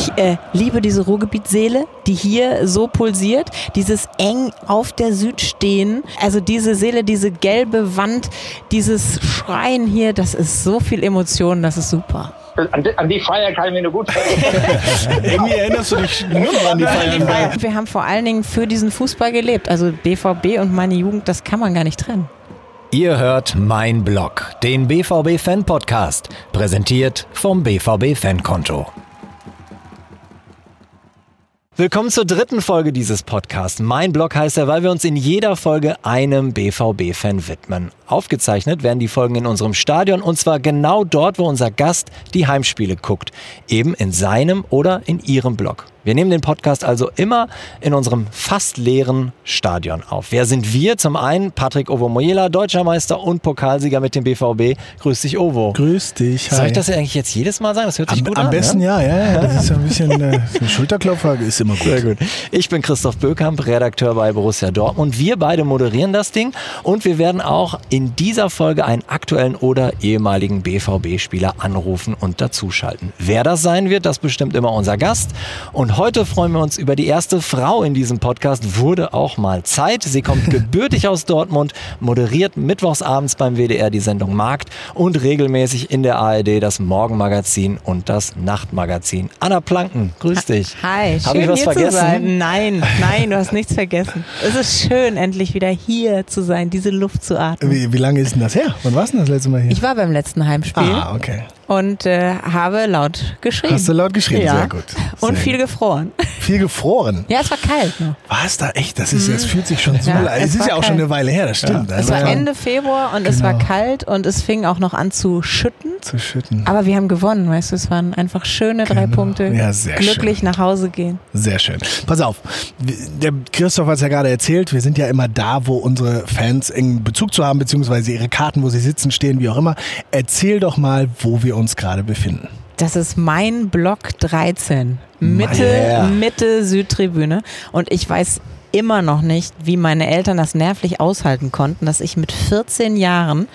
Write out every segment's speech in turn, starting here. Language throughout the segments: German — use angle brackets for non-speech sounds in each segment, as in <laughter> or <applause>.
Ich äh, liebe diese Ruhrgebietseele, die hier so pulsiert, dieses eng auf der Süd stehen. Also diese Seele, diese gelbe Wand, dieses Schreien hier, das ist so viel Emotion, das ist super. An die, an die Feier kann ich mich nur gut erinnern. <laughs> Irgendwie erinnerst du dich nur noch an die Feiern. Wir haben vor allen Dingen für diesen Fußball gelebt. Also BVB und meine Jugend, das kann man gar nicht trennen. Ihr hört Mein Blog, den BVB Fan Podcast, präsentiert vom BVB Fankonto. Willkommen zur dritten Folge dieses Podcasts. Mein Blog heißt er, weil wir uns in jeder Folge einem BVB-Fan widmen. Aufgezeichnet werden die Folgen in unserem Stadion und zwar genau dort, wo unser Gast die Heimspiele guckt. Eben in seinem oder in ihrem Blog. Wir nehmen den Podcast also immer in unserem fast leeren Stadion auf. Wer sind wir? Zum einen Patrick Ovomoyela, Deutscher Meister und Pokalsieger mit dem BVB. Grüß dich, Ovo. Grüß dich. Hi. Soll ich das eigentlich jetzt jedes Mal sagen? Das hört sich am, gut am an. besten ja? ja, ja. Das ist ja ein bisschen äh, <laughs> ein Schulterklopfer, ist immer gut. Sehr gut. Ich bin Christoph Bökamp, Redakteur bei Borussia Dortmund. Wir beide moderieren das Ding und wir werden auch in dieser Folge einen aktuellen oder ehemaligen BVB-Spieler anrufen und dazuschalten. Wer das sein wird, das bestimmt immer unser Gast. Und heute freuen wir uns über die erste Frau in diesem Podcast. Wurde auch mal Zeit. Sie kommt <laughs> gebürtig aus Dortmund, moderiert mittwochsabends beim WDR die Sendung Markt und regelmäßig in der ARD das Morgenmagazin und das Nachtmagazin. Anna Planken, grüß dich. Hi, Hab schön ich was hier vergessen? zu sein. Nein, nein, du hast nichts vergessen. Es ist schön, endlich wieder hier zu sein, diese Luft zu atmen. Wie, wie lange ist denn das her? Wann warst du das letzte Mal hier? Ich war beim letzten Heimspiel ah, okay. Und äh, habe laut geschrieben. Hast du laut geschrieben? Ja. Sehr gut. und Sehr viel gut. gefroren. Viel gefroren. Ja, es war kalt. Ne? War es da echt? Das ist, es fühlt sich schon so Ja, leid. es Es ist ja auch schon kalt. eine Weile her, das stimmt. Es Also, war ja, Ende Februar und es war Genau. kalt und es fing auch noch an zu schütten. Zu schütten. Aber wir haben gewonnen, weißt du, es waren einfach schöne drei Genau. Punkte. Ja, sehr Glücklich nach Hause gehen. Sehr schön. Pass auf, der Christoph hat es ja gerade erzählt, wir sind ja immer da, wo unsere Fans engen Bezug zu haben, beziehungsweise ihre Karten, wo sie sitzen, stehen, wie auch immer. Erzähl doch mal, wo wir uns gerade befinden. Das ist mein Block 13. Mitte, Yeah. Mitte Südtribüne. Und ich weiß immer noch nicht, wie meine Eltern das nervlich aushalten konnten, dass ich mit 14 Jahren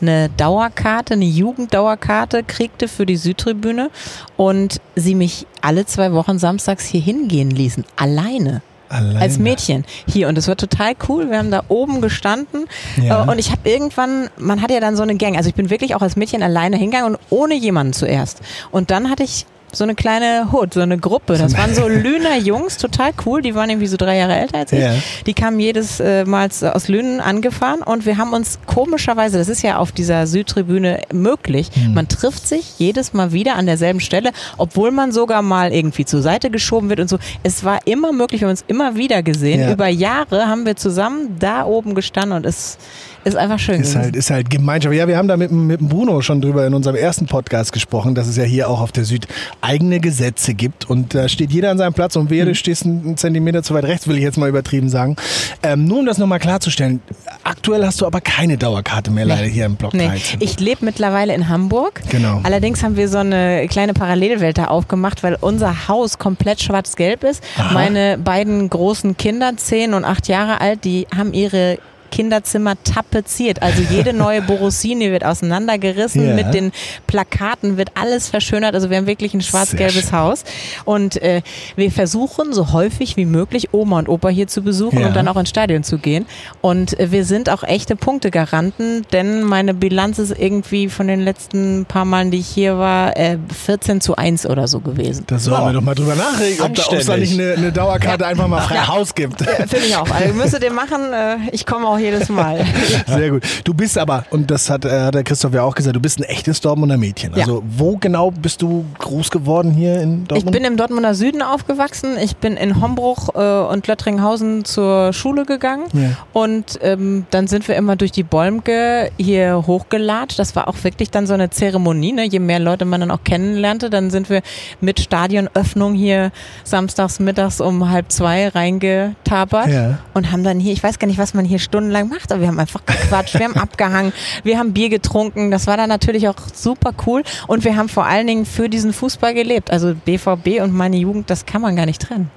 eine Dauerkarte, eine Jugenddauerkarte kriegte für die Südtribüne und sie mich alle zwei Wochen samstags hier hingehen ließen. Alleine. Alleine. Als Mädchen hier und es war total cool. Wir haben da oben gestanden Ja. äh, und ich habe irgendwann, man hat ja dann so eine Gang, also ich bin wirklich auch als Mädchen alleine hingegangen und ohne jemanden zuerst. Und dann hatte ich so eine kleine Hut, so eine Gruppe. Das waren so <laughs> Lüner Jungs, total cool. Die waren irgendwie so drei Jahre älter als ich. Ja. Die kamen jedes äh, Mal aus Lünen angefahren und wir haben uns komischerweise, das ist ja auf dieser Südtribüne möglich, Hm. man trifft sich jedes Mal wieder an derselben Stelle, obwohl man sogar mal irgendwie zur Seite geschoben wird und so. Es war immer möglich, wir haben uns immer wieder gesehen. Ja. Über Jahre haben wir zusammen da oben gestanden und es ist einfach schön Ist gewesen. halt, ist halt Gemeinschaft. Ja, wir haben da mit, mit Bruno schon drüber in unserem ersten Podcast gesprochen, dass es ja hier auch auf der Süd eigene Gesetze gibt und da steht jeder an seinem Platz und Mhm. wer du stehst einen Zentimeter zu weit rechts, will ich jetzt mal übertrieben sagen. Ähm, nur um das nochmal klarzustellen, aktuell hast du aber keine Dauerkarte mehr leider hier im Block Nee, 13. ich lebe mittlerweile in Hamburg. Genau. Allerdings haben wir so eine kleine Parallelwelt da aufgemacht, weil unser Haus komplett schwarz-gelb ist. Aha. Meine beiden großen Kinder, zehn und acht Jahre alt, die haben ihre Kinderzimmer tapeziert. Also jede <laughs> neue Borosini wird auseinandergerissen. Ja. Mit den Plakaten wird alles verschönert. Also wir haben wirklich ein schwarz-gelbes. Haus. Und äh, wir versuchen so häufig wie möglich Oma und Opa hier zu besuchen Ja. und dann auch ins Stadion zu gehen. Und äh, wir sind auch echte Punktegaranten, denn meine Bilanz ist irgendwie von den letzten paar Malen, die ich hier war, äh, 14 zu 1 oder so gewesen. Da sollen Oh. wir doch mal drüber nachdenken, ob da- nicht eine, eine Dauerkarte einfach mal frei Haus gibt. Finde ich auch. Also müsstet ihr machen. Äh, ich komme auch jedes Mal. <laughs> Sehr gut. Du bist aber, und das hat, äh, hat der Christoph ja auch gesagt, du bist ein echtes Dortmunder Mädchen. Ja. Also wo genau bist du groß geworden hier in Ich Dortmund? bin im Dortmunder Süden aufgewachsen. Ich bin in Hombruch äh, und Löttringhausen zur Schule gegangen. Ja. Und ähm, dann sind wir immer durch die Bäumke hier hochgelatscht. Das war auch wirklich dann so eine Zeremonie. Ne? Je mehr Leute man dann auch kennenlernte, dann sind wir mit Stadionöffnung hier samstags mittags um halb zwei reingetapert Ja. und haben dann hier, ich weiß gar nicht, was man hier stundenlang macht, aber wir haben einfach gequatscht, wir haben <laughs> abgehangen, wir haben Bier getrunken. Das war dann natürlich auch super cool. Und wir haben vor allen Dingen für diesen Fußball gelebt. Also BVB und meine Jugend, das kann man gar nicht trennen.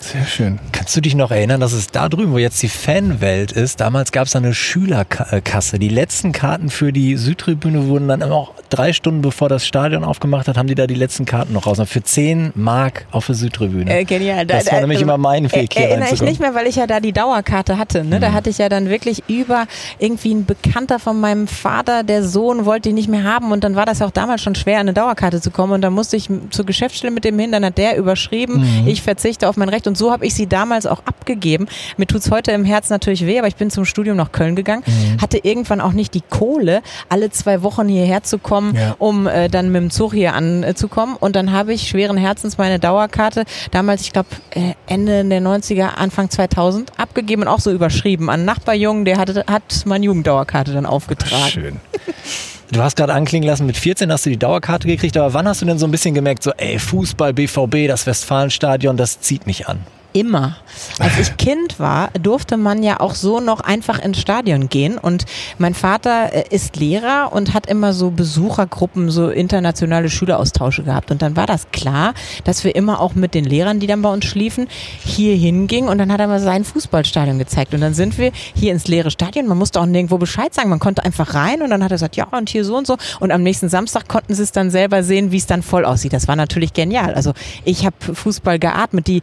Sehr schön. Kannst du dich noch erinnern, dass es da drüben, wo jetzt die Fanwelt ist, damals gab es eine Schülerkasse. Die letzten Karten für die Südtribüne wurden dann immer auch drei Stunden bevor das Stadion aufgemacht hat, haben die da die letzten Karten noch raus. Und für 10 Mark auf der Südtribüne. Äh, genial. Das war nämlich immer mein Weg hier Erinnere ich nicht mehr, weil ich ja da die Dauerkarte hatte. Ne? Da hatte ich ja dann wirklich über irgendwie ein Bekannter von meinem Vater, der Sohn wollte die nicht mehr haben und dann war das ja auch damals schon schwer, an eine Dauerkarte zu kommen und dann musste ich zur Geschäftsstelle mit dem hin, dann hat der überschrieben, ich verzichte auf mein Recht und so habe ich sie damals auch abgegeben. Mir tut's heute im Herzen natürlich weh, aber ich bin zum Studium nach Köln gegangen, hatte irgendwann auch nicht die Kohle, alle zwei Wochen hierher zu kommen, Ja. um äh, dann mit dem Zug hier anzukommen und dann habe ich schweren Herzens meine Dauerkarte damals, ich glaube äh, Ende der 90er, Anfang 2000 abgegeben und auch so überschrieben an einen Nachbarjungen, der hatte, hat meine Jugenddauerkarte dann aufgetragen. Schön. <laughs> Du hast gerade anklingen lassen, mit 14 hast du die Dauerkarte gekriegt, aber wann hast du denn so ein bisschen gemerkt, so, ey, Fußball, BVB, das Westfalenstadion, das zieht mich an? Immer. Als ich <laughs> Kind war, durfte man ja auch so noch einfach ins Stadion gehen. Und mein Vater äh, ist Lehrer und hat immer so Besuchergruppen, so internationale Schüleraustausche gehabt. Und dann war das klar, dass wir immer auch mit den Lehrern, die dann bei uns schliefen, hier hingingen. Und dann hat er mal sein Fußballstadion gezeigt. Und dann sind wir hier ins leere Stadion. Man musste auch nirgendwo Bescheid sagen. Man konnte einfach rein und dann hat er gesagt, ja, und hier so und so. Und am nächsten Samstag konnten sie es dann selber sehen, wie es dann voll aussieht. Das war natürlich genial. Also ich habe Fußball geatmet. Die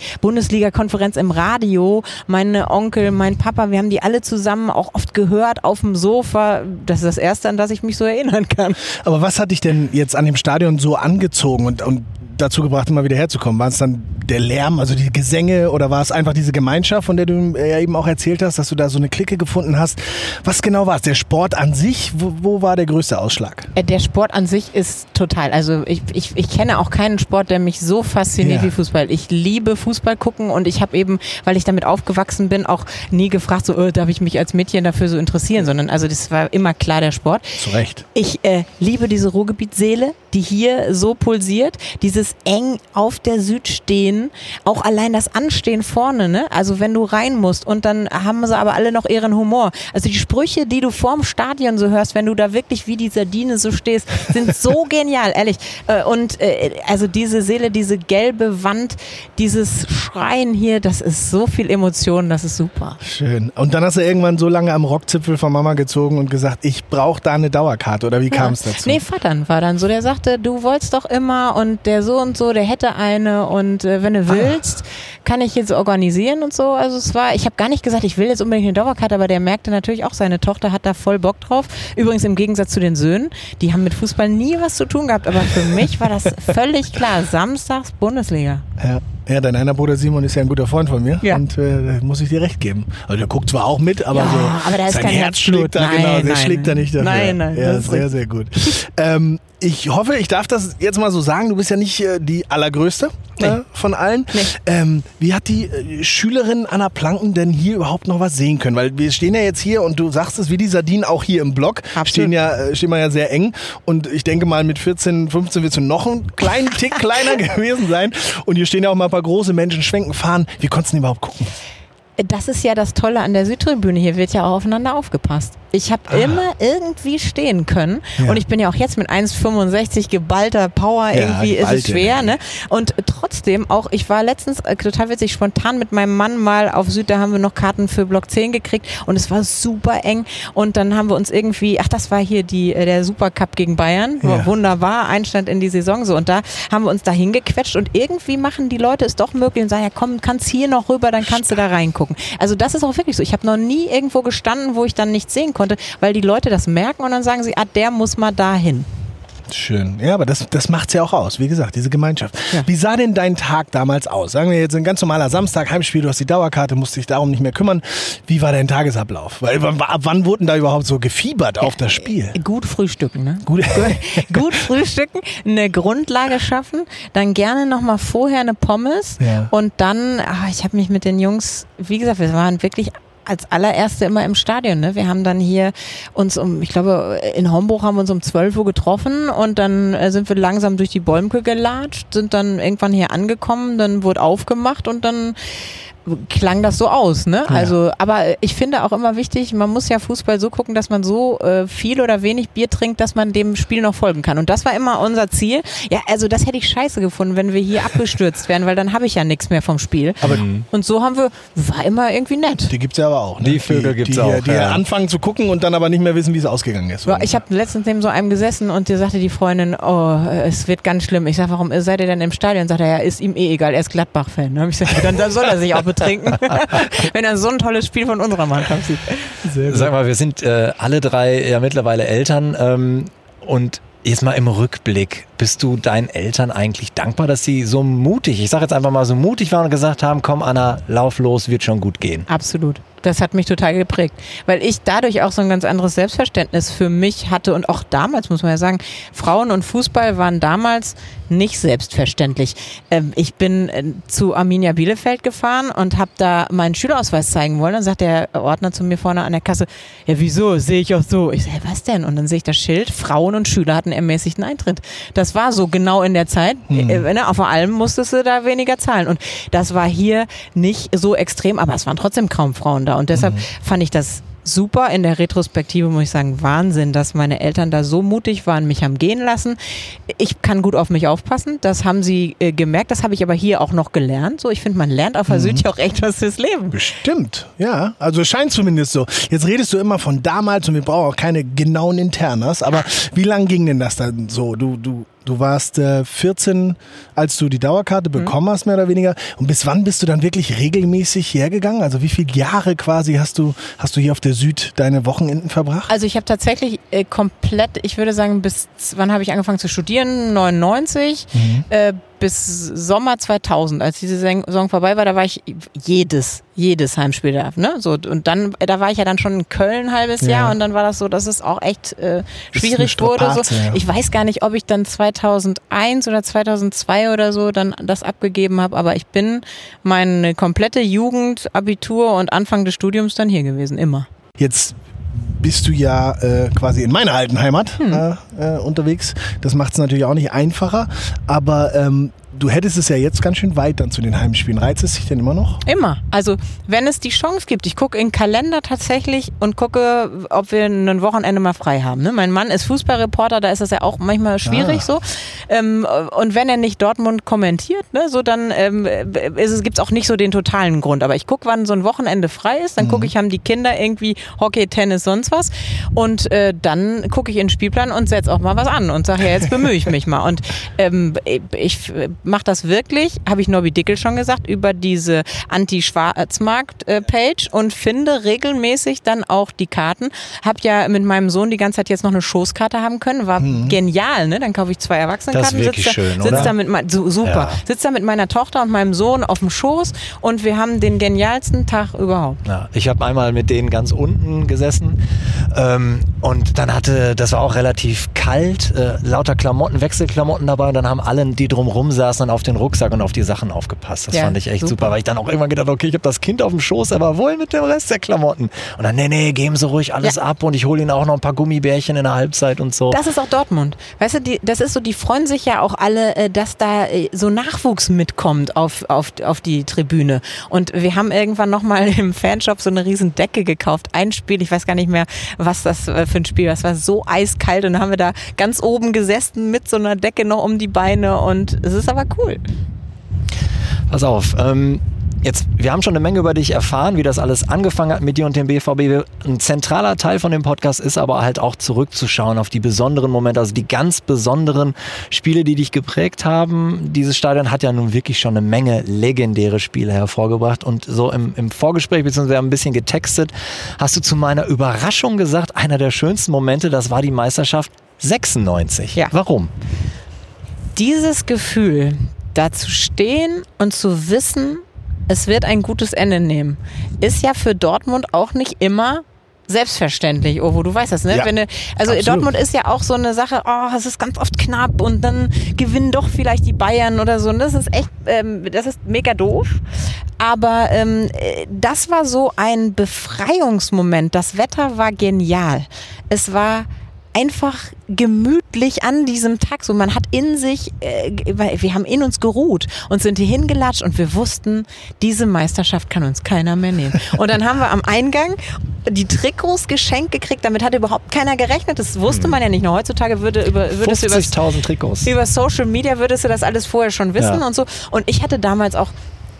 Bundesliga-Konferenz im Radio, meine Onkel, mein Papa, wir haben die alle zusammen auch oft gehört auf dem Sofa. Das ist das Erste, an das ich mich so erinnern kann. Aber was hat dich denn jetzt an dem Stadion so angezogen und, und dazu gebracht, immer wieder herzukommen? War es dann der Lärm, also die Gesänge oder war es einfach diese Gemeinschaft, von der du äh, ja eben auch erzählt hast, dass du da so eine Clique gefunden hast? Was genau war es? Der Sport an sich? Wo, wo war der größte Ausschlag? Äh, Der Sport an sich ist total. Also ich, ich, ich kenne auch keinen Sport, der mich so fasziniert Ja. wie Fußball. Ich liebe Fußball gucken und ich habe eben, weil ich damit aufgewachsen bin, auch nie gefragt, so äh, darf ich mich als Mädchen dafür so interessieren, sondern also das war immer klar der Sport. Zu Recht. Ich äh, liebe diese Ruhrgebietsseele, die hier so pulsiert. Dieses eng auf der Süd stehen. Auch allein das Anstehen vorne, ne? Also wenn du rein musst und dann haben sie aber alle noch ihren Humor. Also die Sprüche, die du vorm Stadion so hörst, wenn du da wirklich wie die Sardine so stehst, sind so <laughs> genial, ehrlich. Äh, Und äh, also diese Seele, diese gelbe Wand, dieses Schreien hier, das ist so viel Emotion, das ist super. Schön. Und dann hast du irgendwann so lange am Rockzipfel von Mama gezogen und gesagt, ich brauche da eine Dauerkarte. Oder wie kam es dazu? Nee, Vater war dann so, der sagte, du wolltest doch immer und der so und so, der hätte eine und äh, wenn du willst, kann ich jetzt organisieren und so. Also es war, ich habe gar nicht gesagt, ich will jetzt unbedingt eine Dauerkarte, aber der merkte natürlich auch, seine Tochter hat da voll Bock drauf. Übrigens im Gegensatz zu den Söhnen, die haben mit Fußball nie was zu tun gehabt, aber für mich war das <laughs> völlig klar. Samstags Bundesliga. Ja. Ja, dein einer Bruder Simon ist ja ein guter Freund von mir. Ja. Und äh, da muss ich dir recht geben. Also der guckt zwar auch mit, aber Ja, so aber sein kein Herz schlägt da, Nein, genau, der nein, schlägt da nicht dafür. nein, nein, Ja, das ist sehr, sehr gut. ähm, ich hoffe, ich darf das jetzt mal so sagen. Du bist ja nicht äh, die allergrößte Nee. äh, von allen. Nee. Ähm, wie hat die äh, Schülerin Anna Planken denn hier überhaupt noch was sehen können? Weil wir stehen ja jetzt hier und du sagst es wie die Sardinen auch hier im Block. Absolut. Stehen ja, äh, stehen wir ja sehr eng. Und ich denke mal, mit 14, 15 wirst du noch einen kleinen Tick kleiner <laughs> gewesen sein. Und hier stehen ja auch mal ein paar große Menschen, schwenken, fahren. Wie konntest du denn überhaupt gucken? Das ist ja das Tolle an der Südtribüne. Hier wird ja auch aufeinander aufgepasst. Ich habe immer irgendwie stehen können. Ah. Ja. Und ich bin ja auch jetzt mit 1,65 geballter Power. Ja, irgendwie ist es schwer. Ne? Und trotzdem auch, ich war letztens äh, total witzig, spontan mit meinem Mann mal auf Süd, da haben wir noch Karten für Block 10 gekriegt. Und es war super eng. Und dann haben wir uns irgendwie, ach, das war hier die, äh, der Supercup gegen Bayern. Ja. Wunderbar, Einstand in die Saison so. Und da haben wir uns da hingequetscht. Und irgendwie machen die Leute es doch möglich und sagen, ja komm, kannst hier noch rüber, dann kannst du da reingucken. Also das ist auch wirklich so. Ich habe noch nie irgendwo gestanden, wo ich dann nichts sehen konnte, weil die Leute das merken und dann sagen sie, ah, der muss mal dahin. Schön. Ja, aber das, das macht's ja auch aus. Wie gesagt, diese Gemeinschaft. Ja. Wie sah denn dein Tag damals aus? Sagen wir jetzt ein ganz normaler Samstag, Heimspiel, du hast die Dauerkarte, musst dich darum nicht mehr kümmern. Wie war dein Tagesablauf? Weil ab wann wurden da überhaupt so gefiebert auf das Spiel? Gut frühstücken, ne? <laughs> Gut. Gut frühstücken, eine Grundlage schaffen, dann gerne nochmal vorher eine Pommes Ja. und dann, ah, ich habe mich mit den Jungs, wie gesagt, wir waren wirklich als allererste immer im Stadion. Ne? Wir haben dann hier uns um, ich glaube, in Homburg haben wir uns um 12 Uhr getroffen und dann äh, sind wir langsam durch die Bäumke gelatscht, sind dann irgendwann hier angekommen, dann wurde aufgemacht und dann klang das so aus, ne? Also, aber ich finde auch immer wichtig, man muss ja Fußball so gucken, dass man so äh, viel oder wenig Bier trinkt, dass man dem Spiel noch folgen kann. Und das war immer unser Ziel. Ja, also das hätte ich scheiße gefunden, wenn wir hier abgestürzt wären, weil dann habe ich ja nichts mehr vom Spiel. Aber Und so haben wir, war immer irgendwie nett. die gibt's ja aber auch. Ne? Die Vögel gibt's die, auch, Die ja. anfangen zu gucken und dann aber nicht mehr wissen, wie es ausgegangen ist. Ja, Ich habe letztens neben so einem gesessen und dir sagte die Freundin, oh, es wird ganz schlimm. Ich sag, warum seid ihr denn im Stadion? Sagt er, ja, ist ihm eh egal, er ist Gladbach-Fan. Dann, dann soll er sich auch betrinken, <laughs> wenn er so ein tolles Spiel von unserer Mannschaft sieht. Sag mal, wir sind äh, alle drei ja mittlerweile Eltern ähm, und jetzt mal im Rückblick, bist du deinen Eltern eigentlich dankbar, dass sie so mutig, ich sag jetzt einfach mal so mutig waren und gesagt haben, komm Anna, lauf los, wird schon gut gehen. Absolut. Das hat mich total geprägt, weil ich dadurch auch so ein ganz anderes Selbstverständnis für mich hatte und auch damals, muss man ja sagen, Frauen und Fußball waren damals nicht selbstverständlich. Ähm, ich bin äh, zu Arminia Bielefeld gefahren und habe da meinen Schülerausweis zeigen wollen. Dann sagt der Ordner zu mir vorne an der Kasse, ja wieso, sehe ich auch so. Ich sage, was denn? Und dann sehe ich das Schild, Frauen und Schüler hatten ermäßigten Eintritt. Das war so genau in der Zeit. Äh, ne, auf allem musstest du da weniger zahlen. Und das war hier nicht so extrem, aber es waren trotzdem kaum Frauen da. Und deshalb fand ich das super. In der Retrospektive muss ich sagen, Wahnsinn, dass meine Eltern da so mutig waren, mich haben gehen lassen. Ich kann gut auf mich aufpassen. Das haben sie äh, gemerkt. Das habe ich aber hier auch noch gelernt. So, ich finde, man lernt auf der Süd ja auch echt was fürs Leben. Bestimmt, ja. Also es scheint zumindest so. Jetzt redest du immer von damals und wir brauchen auch keine genauen Internas, aber wie lang ging denn das dann so? Du, du, du warst äh, 14, als du die Dauerkarte bekommen hast, mehr oder weniger. Und bis wann bist du dann wirklich regelmäßig hergegangen? Also wie viele Jahre quasi hast du, hast du hier auf der Süd deine Wochenenden verbracht? Also ich habe tatsächlich äh, komplett, ich würde sagen, bis wann habe ich angefangen zu studieren? 99 äh, bis Sommer 2000, als diese Saison vorbei war, da war ich jedes, jedes Heimspiel da. Ne? So, und dann, da war ich ja dann schon in Köln ein halbes Ja. Jahr und dann war das so, dass es auch echt äh, schwierig wurde. So. Ich weiß gar nicht, ob ich dann 2001 oder 2002 oder so dann das abgegeben habe, aber ich bin meine komplette Jugend, Abitur und Anfang des Studiums dann hier gewesen, immer. Jetzt bist du ja äh, quasi in meiner alten Heimat Hm. äh, äh, unterwegs. Das macht es natürlich auch nicht einfacher, aber ähm, du hättest es ja jetzt ganz schön weit dann zu den Heimspielen. Reizt es dich denn immer noch? Immer. Also wenn es die Chance gibt, ich gucke in den Kalender tatsächlich und gucke, ob wir ein Wochenende mal frei haben. Ne? Mein Mann ist Fußballreporter, da ist das ja auch manchmal schwierig Ah. so. Ähm, und wenn er nicht Dortmund kommentiert, ne, so dann ähm, ist es gibt's auch nicht so den totalen Grund. Aber ich gucke, wann so ein Wochenende frei ist, dann gucke ich, haben die Kinder irgendwie Hockey, Tennis, sonst was. Und äh, dann gucke ich in den Spielplan und setz auch mal was an und sage, ja, jetzt bemühe ich mich mal. Und ähm, ich mache das wirklich, habe ich Nobby Dickel schon gesagt, über diese Anti-Schwarzmarkt-Page und finde regelmäßig dann auch die Karten. Hab ja mit meinem Sohn die ganze Zeit jetzt noch eine Schoßkarte haben können, war genial, ne? Dann kaufe ich zwei Erwachsenenkarten, Das ist wirklich sitz da, schön, sitz da mit mein, so, super, Ja. sitz da mit meiner Tochter und meinem Sohn auf dem Schoß und wir haben den genialsten Tag überhaupt. Ja, ich habe einmal mit denen ganz unten gesessen ähm, und dann hatte, das war auch relativ kalt, äh, lauter Klamotten, Wechselklamotten dabei und dann haben alle, die drumrum saßen, dann auf den Rucksack und auf die Sachen aufgepasst. Das Ja, fand ich echt super. super. weil ich dann auch irgendwann gedacht, okay, ich habe das Kind auf dem Schoß, aber wohl mit dem Rest der Klamotten. Und dann, nee, nee, geben Sie ruhig alles Ja. ab und ich hole Ihnen auch noch ein paar Gummibärchen in der Halbzeit und so. Das ist auch Dortmund. Weißt du, die, das ist so, die freuen sich ja auch alle, äh, dass da äh, so Nachwuchs mitkommt auf, auf, auf die Tribüne. Und wir haben irgendwann nochmal <laughs> im Fanshop so eine riesen Decke gekauft. Ein Spiel, ich weiß gar nicht mehr, was das äh, für ein Spiel war. Es war so eiskalt und dann haben wir da ganz oben gesessen mit so einer Decke noch um die Beine und es ist aber cool. Pass auf, ähm, jetzt, wir haben schon eine Menge über dich erfahren, wie das alles angefangen hat mit dir und dem BVB. Ein zentraler Teil von dem Podcast ist aber halt auch zurückzuschauen auf die besonderen Momente, also die ganz besonderen Spiele, die dich geprägt haben. Dieses Stadion hat ja nun wirklich schon eine Menge legendäre Spiele hervorgebracht und so im, im Vorgespräch, beziehungsweise wir haben ein bisschen getextet, hast du zu meiner Überraschung gesagt, einer der schönsten Momente, das war die Meisterschaft 96. Ja. Warum? Dieses Gefühl, da zu stehen und zu wissen, es wird ein gutes Ende nehmen, ist ja für Dortmund auch nicht immer selbstverständlich, oh, wo du weißt das, ne? Ja, Wenn du, also absolut. Dortmund ist ja auch so eine Sache, oh, es ist ganz oft knapp und dann gewinnen doch vielleicht die Bayern oder so. Und das ist echt, ähm, das ist mega doof. Aber ähm, äh, das war so ein Befreiungsmoment. Das Wetter war genial. Es war einfach gemütlich an diesem Tag. So, man hat in sich, äh, wir haben in uns geruht und sind hier hingelatscht und wir wussten, diese Meisterschaft kann uns keiner mehr nehmen. Und dann haben wir am Eingang die Trikots geschenkt gekriegt. Damit hat überhaupt keiner gerechnet. Das wusste man ja nicht. Nur heutzutage würde über würdest du über 50.000 Trikots. über Social Media würdest du das alles vorher schon wissen Ja. und so. Und ich hatte damals auch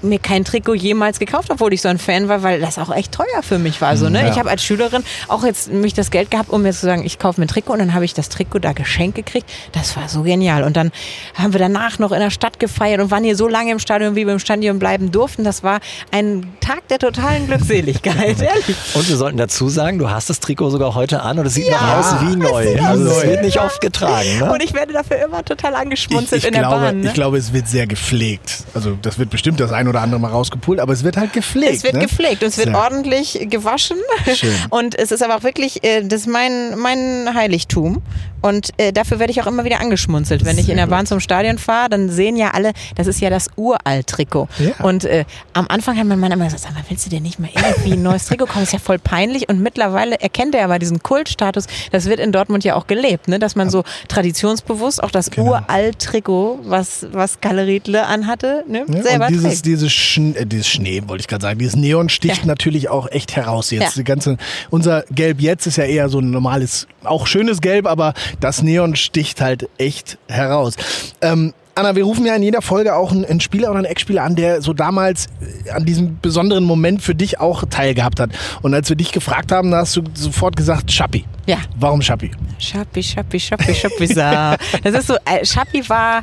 mir kein Trikot jemals gekauft, obwohl ich so ein Fan war, weil das auch echt teuer für mich war. So, ne? Ja. Ich habe als Schülerin auch jetzt mich das Geld gehabt, um mir zu sagen, ich kaufe mir ein Trikot und dann habe ich das Trikot da geschenkt gekriegt. Das war so genial. Und dann haben wir danach noch in der Stadt gefeiert und waren hier so lange im Stadion, wie wir im Stadion bleiben durften. Das war ein Tag der totalen Glückseligkeit, <laughs> ehrlich. Und wir sollten dazu sagen, du hast das Trikot sogar heute an und es sieht Ja, noch aus wie neu. Also es wird nicht oft getragen. Ne? Und ich werde dafür immer total Ich, angeschmunzelt ich, in der glaube, Bahn. Ne? ich glaube, es wird sehr gepflegt. Also das wird bestimmt das ein oder andere mal rausgepult, aber es wird halt gepflegt. Es wird ne? gepflegt und es wird Sehr. ordentlich gewaschen. Schön. <laughs> Und es ist aber auch wirklich, äh, das ist mein, mein Heiligtum. Und äh, dafür werde ich auch immer wieder angeschmunzelt. Wenn ich in der. Bahn zum Stadion fahre, dann sehen ja alle, das ist ja das Uralt-Trikot. Ja. Und äh, am Anfang hat mein Mann immer gesagt, sag mal, willst du dir nicht mal irgendwie ein neues Trikot kaufen? Das ist ja voll peinlich. Und mittlerweile erkennt er aber diesen Kultstatus. Das wird in Dortmund ja auch gelebt, ne? dass man so traditionsbewusst auch das Genau. Uralt-Trikot, was, was Kalle Riedle anhatte, ne? Ja, selber und dieses, trägt. dieses, Schn äh, dieses Schnee, wollte ich gerade sagen, dieses Neon sticht Ja. natürlich auch echt heraus jetzt. Die ganze, unser Gelb jetzt ist ja eher so ein normales, auch schönes Gelb, aber das Neon sticht halt echt heraus. Ähm, Anna, wir rufen ja in jeder Folge auch einen, einen Spieler oder einen Ex-Spieler an, der so damals äh, an diesem besonderen Moment für dich auch teilgehabt hat. Und als wir dich gefragt haben, da hast du sofort gesagt, Schappi. Ja. Warum Schappi? Schappi, Schappi, Schappi, Schappi. Das ist so, äh, Schappi war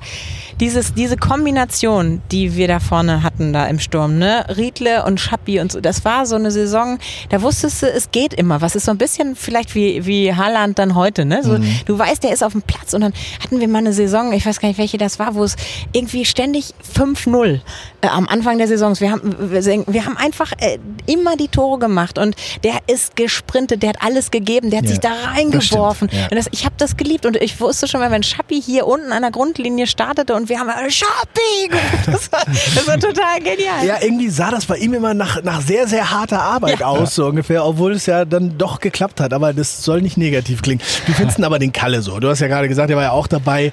dieses, diese Kombination, die wir da vorne hatten, da im Sturm, ne? Riedle und Schappi und so. Das war so eine Saison, da wusstest du, es geht immer. Was ist so ein bisschen vielleicht wie, wie Haaland dann heute, ne? So, Du weißt, der ist auf dem Platz und dann hatten wir mal eine Saison, ich weiß gar nicht, welche das war, wo es irgendwie ständig 5-0 äh, am Anfang der Saisons. Wir haben, wir, wir haben einfach äh, immer die Tore gemacht und der ist gesprintet, der hat alles gegeben, der hat Ja, sich da das reingeworfen. stimmt, ja. Das, ich habe das geliebt und ich wusste schon mal, wenn Schappi hier unten an der Grundlinie startete und wir haben äh, Schappi, <laughs> das war, das war total genial. Ja, irgendwie sah das bei ihm immer nach, nach sehr, sehr harter Arbeit Ja. aus, so ungefähr, obwohl es ja dann doch geklappt hat. Aber das soll nicht negativ klingen. Wie <laughs> findest du denn aber den Kalle so? Du hast ja gerade gesagt, er war ja auch dabei.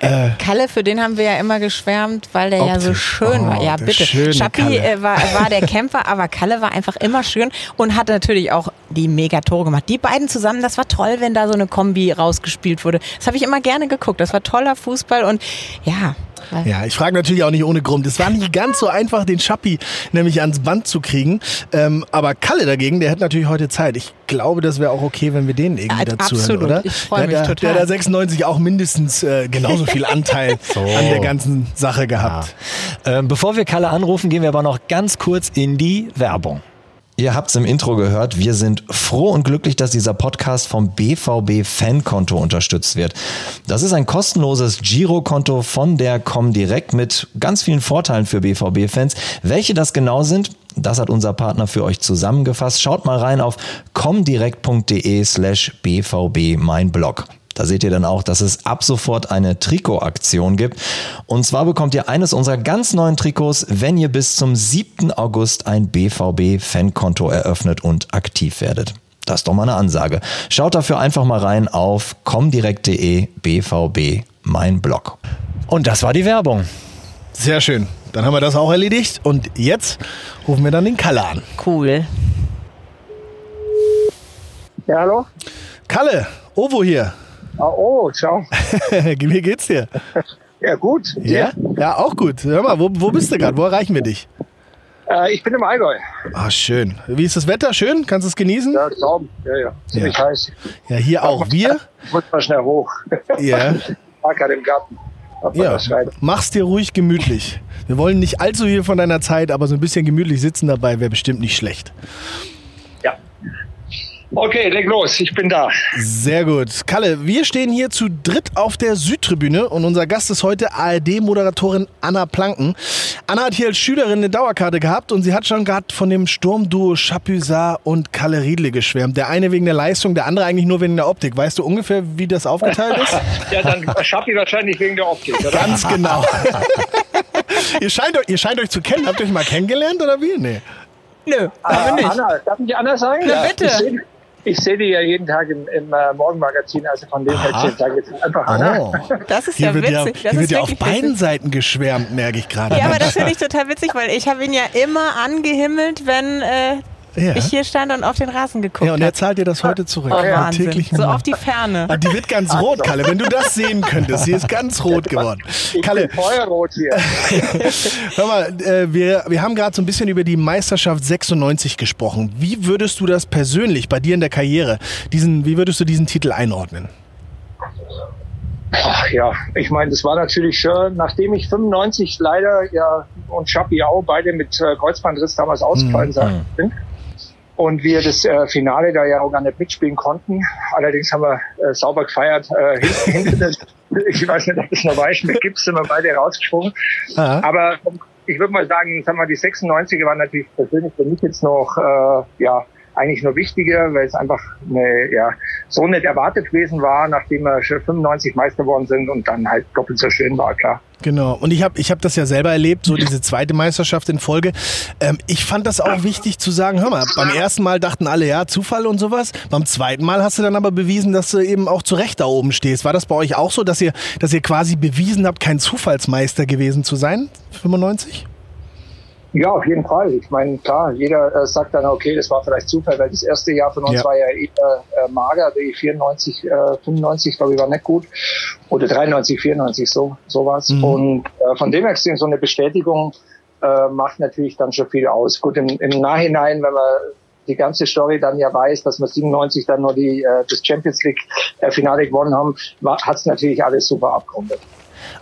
Äh, Kalle, für den haben wir ja immer geschwärmt, weil der ja so schön war. Oh, Ja, der bitte. Schappi äh, war, war der Kämpfer, aber Kalle war einfach immer schön und hat natürlich auch die Megatore gemacht. Die beiden zusammen, das war toll, wenn da so eine Kombi rausgespielt wurde. Das habe ich immer gerne geguckt. Das war toller Fußball und ja. ja, ich frage natürlich auch nicht ohne Grund. Es war nicht ganz so einfach, den Schappi nämlich ans Band zu kriegen. Ähm, aber Kalle dagegen, der hat natürlich heute Zeit. Ich glaube, das wäre auch okay, wenn wir den irgendwie Ja, dazu absolut. hören, oder? Ich freu mich der, der, total. Der hat 96 auch mindestens äh, genauso viel Anteil <laughs> an der ganzen Sache gehabt. Ähm, bevor wir Kalle anrufen, gehen wir aber noch ganz kurz in die Werbung. Ihr habt's im Intro gehört, wir sind froh und glücklich, dass dieser Podcast vom BVB Fankonto unterstützt wird. Das ist ein kostenloses Girokonto von der Comdirect mit ganz vielen Vorteilen für BVB-Fans. Welche das genau sind, das hat unser Partner für euch zusammengefasst. Schaut mal rein auf comdirect.de slash bvb mein Blog. Da seht ihr dann auch, dass es ab sofort eine Trikotaktion gibt. Und zwar bekommt ihr eines unserer ganz neuen Trikots, wenn ihr bis zum 7. August ein BVB-Fankonto eröffnet und aktiv werdet. Das ist doch mal eine Ansage. Schaut dafür einfach mal rein auf comdirect.de BVB mein Blog. Und das war die Werbung. Sehr schön. Dann haben wir das auch erledigt. Und jetzt rufen wir dann den Kalle an. Cool. Ja, hallo? Kalle, Ovo hier. Ah, oh, ciao. <laughs> Wie geht's dir? Ja, gut. Ja? Ja, auch gut. Hör mal, wo, wo bist du gerade? Wo erreichen wir dich? Äh, ich bin im Allgäu. Ah, schön. Wie ist das Wetter? Schön? Kannst du es genießen? Ja, Traum. Ja, ja. Ziemlich Ja. heiß. Ja, hier auch. Wir? Ich <laughs> muss mal schnell hoch. Ja. <laughs> War gerade im Garten. Ja. Mach's dir ruhig gemütlich. Wir wollen nicht allzu viel von deiner Zeit, aber so ein bisschen gemütlich sitzen dabei wäre bestimmt nicht schlecht. Ja. Okay, leg los. Ich bin da. Sehr gut. Kalle, wir stehen hier zu dritt auf der Südtribüne und unser Gast ist heute ARD-Moderatorin Anna Planken. Anna hat hier als Schülerin eine Dauerkarte gehabt und sie hat schon gerade von dem Sturmduo Chapuisat und Kalle Riedle geschwärmt. Der eine wegen der Leistung, der andere eigentlich nur wegen der Optik. Weißt du ungefähr, wie das aufgeteilt ist? <laughs> Ja, dann Schappi wahrscheinlich wegen der Optik, oder? Ganz genau. <laughs> ihr, scheint, euch- ihr scheint euch zu kennen. Habt ihr euch mal kennengelernt oder wie? Nee. Nö, aber Ah, nicht. Anna, darf ich Anna sagen? Na, bitte. Ich sehe die ja jeden Tag im, im äh, Morgenmagazin, also von dem her sage ich jetzt einfach an. Oh. Das ist Hier ja ja, witzig. hier das wird ist ja auf beiden witzig. Seiten geschwärmt, merke ich gerade. Ja, aber das finde ich total witzig, weil ich habe ihn ja immer angehimmelt, wenn äh, Ja. ich hier stand und auf den Rasen geguckt ja, und er habe. zahlt dir das heute zurück. Oh, Wahnsinn. täglichen So auf die Ferne. Ah, die wird ganz rot, Kalle. Wenn du das sehen könntest, sie ist ganz rot geworden. Ich Kalle, bin feuerrot hier. <laughs> hör mal, äh, wir, wir haben gerade so ein bisschen über die Meisterschaft 96 gesprochen. Wie würdest du das persönlich bei dir in der Karriere, diesen, wie würdest du diesen Titel einordnen? Ach ja, ich meine, das war natürlich schon, nachdem ich 95 leider ja und Schappi auch beide mit äh, Kreuzbandriss damals ausgefallen sind und wir das äh, Finale da ja auch gar nicht mitspielen konnten. Allerdings haben wir äh, sauber gefeiert. Äh, hinten, <laughs> ich weiß nicht, ob das noch weiß, mit Gips sind wir beide rausgesprungen. Ah. Aber ich würde mal sagen, sagen wir, die 96er waren natürlich persönlich für mich jetzt noch, äh, ja, eigentlich nur wichtiger, weil es einfach eine, ja, so nicht erwartet gewesen war, nachdem wir schon 95 Meister geworden sind und dann halt doppelt so schön war, klar. Genau. Und ich habe ich hab das ja selber erlebt, so diese zweite Meisterschaft in Folge. Ähm, ich fand das auch wichtig zu sagen, hör mal, beim ersten Mal dachten alle, ja, Zufall und sowas. Beim zweiten Mal hast du dann aber bewiesen, dass du eben auch zu Recht da oben stehst. War das bei euch auch so, dass ihr, dass ihr quasi bewiesen habt, kein Zufallsmeister gewesen zu sein? 95? Ja, auf jeden Fall. Ich meine, klar, jeder äh, sagt dann, okay, das war vielleicht Zufall, weil das erste Jahr von uns Ja. war ja eher äh, mager, die 94, äh, 95, glaube ich, war nicht gut. Oder 93, 94, so, sowas. Mhm. Und äh, von dem her gesehen, so eine Bestätigung äh, macht natürlich dann schon viel aus. Gut, im, im Nachhinein, wenn man die ganze Story dann ja weiß, dass wir 97 dann nur die, äh, das Champions League äh, Finale gewonnen haben, hat es natürlich alles super abgerundet.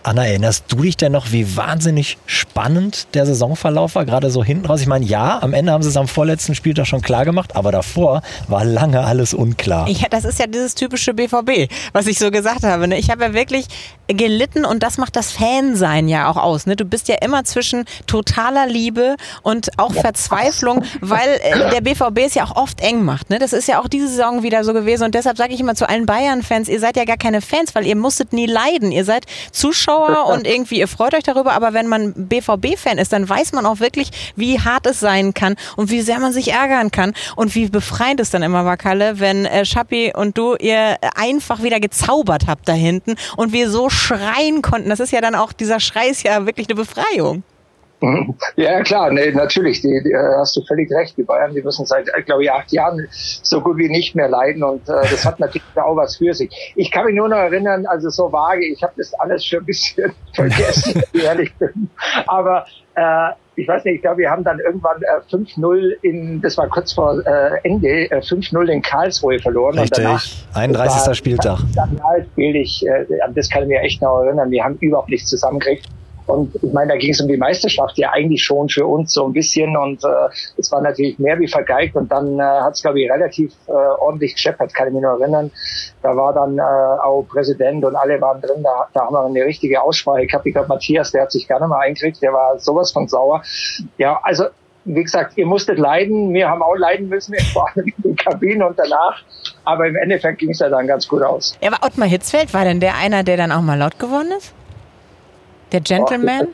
Anna, erinnerst du dich denn noch, wie wahnsinnig spannend der Saisonverlauf war? Gerade so hinten raus. Ich meine, ja, am Ende haben sie es am vorletzten Spieltag schon klar gemacht, aber davor war lange alles unklar. Ja, das ist ja dieses typische BVB, was ich so gesagt habe. Ne? Ich habe ja wirklich gelitten und das macht das Fansein ja auch aus. Ne? Du bist ja immer zwischen totaler Liebe und auch Verzweiflung, weil äh, der BVB es ja auch oft eng macht. Ne? Das ist ja auch diese Saison wieder so gewesen und deshalb sage ich immer zu allen Bayern-Fans, ihr seid ja gar keine Fans, weil ihr musstet nie leiden. Ihr seid Zuschauer und irgendwie, ihr freut euch darüber, aber wenn man BVB-Fan ist, dann weiß man auch wirklich, wie hart es sein kann und wie sehr man sich ärgern kann und wie befreiend es dann immer war, Kalle, wenn äh, Schappi und du ihr einfach wieder gezaubert habt da hinten und wir so schreien konnten. Das ist ja dann auch, dieser Schrei ist ja wirklich eine Befreiung. <laughs> Ja, klar, nee, natürlich, die, die, äh, hast du völlig recht. Die Bayern, die müssen seit, äh, glaube ich, acht Jahren so gut wie nicht mehr leiden und äh, das hat natürlich auch was für sich. Ich kann mich nur noch erinnern, also so vage, ich habe das alles schon ein bisschen <laughs> vergessen, <laughs> wenn ich ehrlich bin. Aber äh, ich weiß nicht, ich glaube, wir haben dann irgendwann äh, 5-0 in, das war kurz vor äh, Ende, äh, 5-0 in Karlsruhe verloren. Und danach, Richtig. 31. war- Spieltag. Dann ich, äh, an das kann ich mir echt noch erinnern, wir haben überhaupt nichts zusammengekriegt. Und ich meine, da ging es um die Meisterschaft ja eigentlich schon für uns so ein bisschen und äh, es war natürlich mehr wie vergeigt und dann äh, hat es, glaube ich, relativ äh, ordentlich gescheppert, kann ich mich noch erinnern. Da war dann äh, auch Präsident und alle waren drin, da, da haben wir eine richtige Aussprache gehabt. Ich glaube, Matthias, der hat sich gerne mal eingekriegt, der war sowas von sauer. Ja, also wie gesagt, ihr musstet leiden, wir haben auch leiden müssen, <laughs> vor allem in den Kabinen und danach. Aber im Endeffekt ging es ja dann ganz gut aus. Ja, aber Ottmar Hitzfeld, war denn der einer, der dann auch mal laut gewonnen ist? Der Gentleman?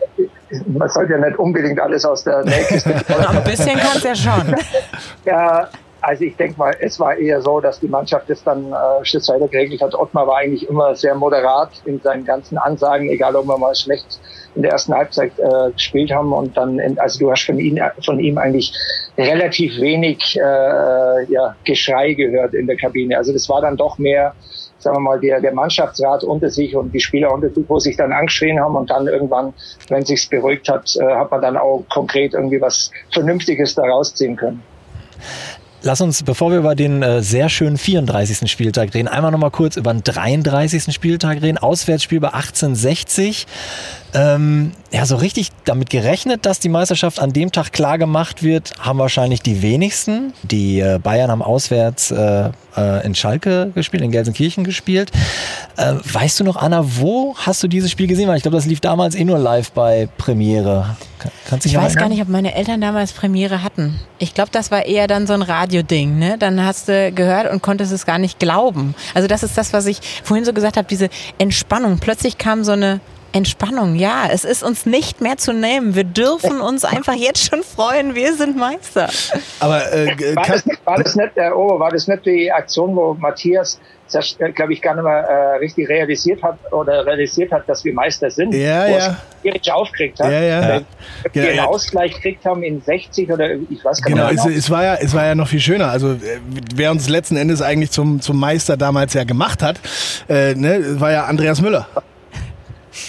Man sollte ja nicht unbedingt alles aus der Nähkiste <laughs> Ein bisschen kann es ja schon. <laughs> Ja, also ich denke mal, es war eher so, dass die Mannschaft das dann äh, Schritt weiter geregelt hat. Ottmar war eigentlich immer sehr moderat in seinen ganzen Ansagen, egal ob wir mal schlecht in der ersten Halbzeit äh, gespielt haben und dann, also du hast von ihm, von ihm eigentlich relativ wenig äh, ja, Geschrei gehört in der Kabine. Also das war dann doch mehr, sagen wir mal, der, der Mannschaftsrat unter sich und die Spieler unter sich, wo sich dann angeschrien haben und dann irgendwann, wenn sich's beruhigt hat, äh, hat man dann auch konkret irgendwie was Vernünftiges da rausziehen können. Lass uns, bevor wir über den äh, sehr schönen 34. Spieltag reden, einmal nochmal kurz über den 33. Spieltag reden. Auswärtsspiel bei 1860. Ähm, ja, so richtig damit gerechnet, dass die Meisterschaft an dem Tag klar gemacht wird, haben wahrscheinlich die wenigsten. Die äh, Bayern haben auswärts äh, äh, in Schalke gespielt, in Gelsenkirchen gespielt. Äh, weißt du noch, Anna, wo hast du dieses Spiel gesehen? Weil ich glaube, das lief damals eh nur live bei Premiere. Kann, kannst Ich weiß gar nicht, ob meine Eltern damals Premiere hatten. Ich glaube, das war eher dann so ein Radioding. Ne? Dann hast du gehört und konntest es gar nicht glauben. Also das ist das, was ich vorhin so gesagt habe, diese Entspannung. Plötzlich kam so eine Entspannung, ja. Es ist uns nicht mehr zu nehmen. Wir dürfen uns einfach jetzt schon freuen. Wir sind Meister. Aber äh, War das, nicht- war das nicht, äh, oh, war das nicht die Aktion, wo Matthias, glaube ich, gar nicht mehr äh, richtig realisiert hat oder realisiert hat, dass wir Meister sind? Ja, wo ja. er tierisch aufgeregt hat. Ja, ja. Ja. wir Genau, einen ja. Ausgleich gekriegt haben in 60 oder ich weiß gar Genau, nicht es, es, war ja, es war ja noch viel schöner. Also äh, wer uns letzten Endes eigentlich zum, zum Meister damals ja gemacht hat, äh, ne, war ja Andreas Müller.